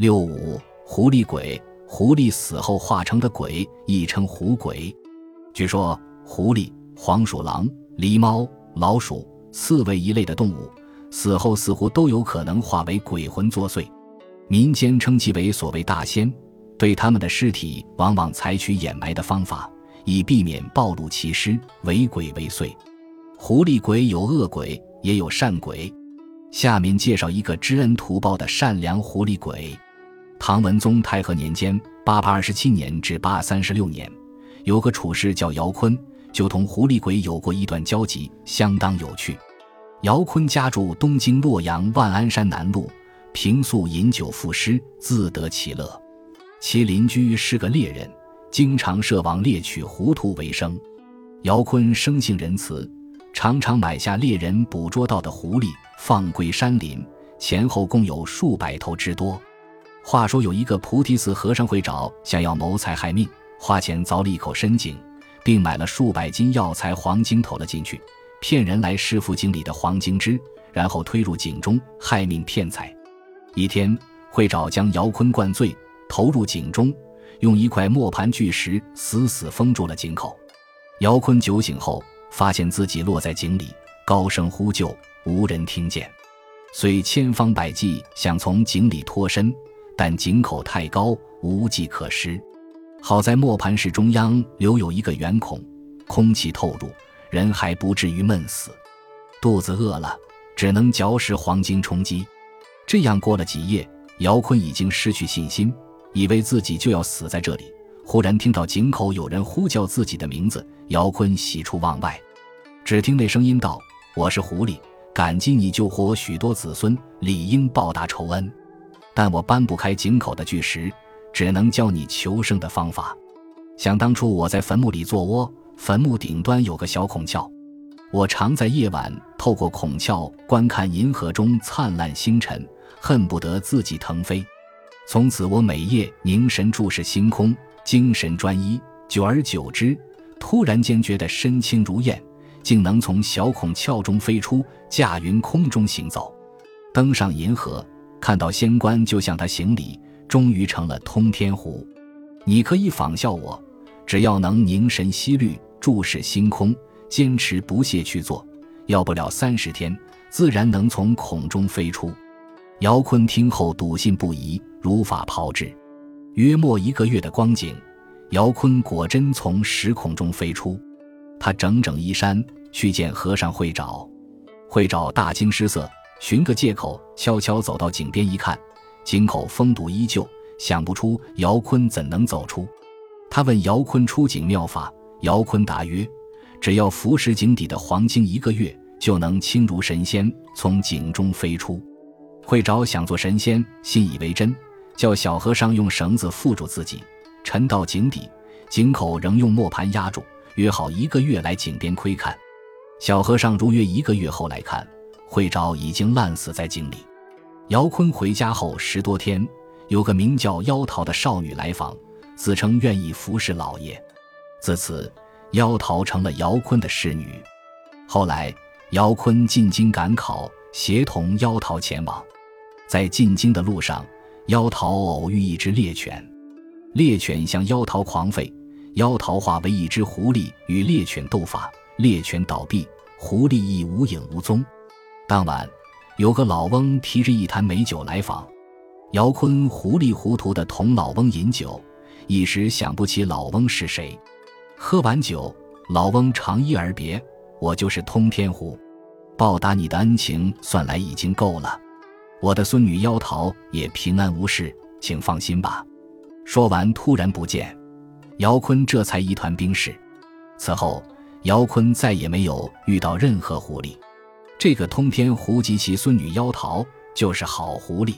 六五狐狸鬼，狐狸死后化成的鬼，亦称狐鬼。据说狐狸、黄鼠狼、狸猫、老鼠、刺猬一类的动物死后似乎都有可能化为鬼魂作祟，民间称其为所谓大仙。对他们的尸体，往往采取掩埋的方法，以避免暴露其尸，为鬼为祟。狐狸鬼有恶鬼，也有善鬼。下面介绍一个知恩图报的善良狐狸鬼。唐文宗太和年间（八八二十七年至八三十六年），有个处士叫姚坤，就同狐狸鬼有过一段交集，相当有趣。姚坤家住东京洛阳万安山南路，平素饮酒赋诗，自得其乐。其邻居是个猎人，经常设网猎取狐兔为生。姚坤生性仁慈，常常买下猎人捕捉到的狐狸，放归山林，前后共有数百头之多。话说有一个菩提寺和尚会找想要谋财害命，花钱凿了一口深井，并买了数百斤药材黄金投了进去，骗人来师傅井里的黄金汁，然后推入井中害命骗财。一天，会找将姚坤灌醉。投入井中，用一块磨盘巨石死死封住了井口。姚坤酒醒后，发现自己落在井里，高声呼救，无人听见。遂千方百计想从井里脱身，但井口太高，无计可施。好在磨盘室中央留有一个圆孔，空气透入，人还不至于闷死。肚子饿了，只能嚼食黄金充饥。这样过了几夜，姚坤已经失去信心。以为自己就要死在这里，忽然听到井口有人呼叫自己的名字。姚坤喜出望外，只听那声音道：“我是狐狸，感激你救活我许多子孙，理应报答仇恩。但我搬不开井口的巨石，只能教你求生的方法。想当初我在坟墓里做窝，坟墓顶端有个小孔窍，我常在夜晚透过孔窍观看银河中灿烂星辰，恨不得自己腾飞。”从此，我每夜凝神注视星空，精神专一。久而久之，突然间觉得身轻如燕，竟能从小孔窍中飞出，驾云空中行走，登上银河，看到仙官就向他行礼，终于成了通天狐。你可以仿效我，只要能凝神息虑，注视星空，坚持不懈去做，要不了三十天，自然能从孔中飞出。姚坤听后笃信不疑。如法炮制，约莫一个月的光景，姚坤果真从石孔中飞出。他整整衣衫去见和尚会找，会找大惊失色，寻个借口悄悄走到井边一看，井口封堵依旧，想不出姚坤怎能走出。他问姚坤出井妙法，姚坤答曰：“只要服食井底的黄金一个月，就能轻如神仙从井中飞出。”会找想做神仙，信以为真。叫小和尚用绳子缚住自己，沉到井底，井口仍用磨盘压住。约好一个月来井边窥看。小和尚如约一个月后来看，慧昭已经烂死在井里。姚坤回家后十多天，有个名叫妖桃的少女来访，自称愿意服侍老爷。自此，妖桃成了姚坤的侍女。后来，姚坤进京赶考，协同妖桃前往，在进京的路上。妖桃偶遇一只猎犬，猎犬向妖桃狂吠，妖桃化为一只狐狸与猎犬斗法，猎犬倒闭，狐狸亦无影无踪。当晚，有个老翁提着一坛美酒来访，姚坤糊里糊涂的同老翁饮酒，一时想不起老翁是谁。喝完酒，老翁长揖而别：“我就是通天狐，报答你的恩情，算来已经够了。”我的孙女妖桃也平安无事，请放心吧。说完，突然不见，姚坤这才一团冰释。此后，姚坤再也没有遇到任何狐狸。这个通天狐及其孙女妖桃，就是好狐狸。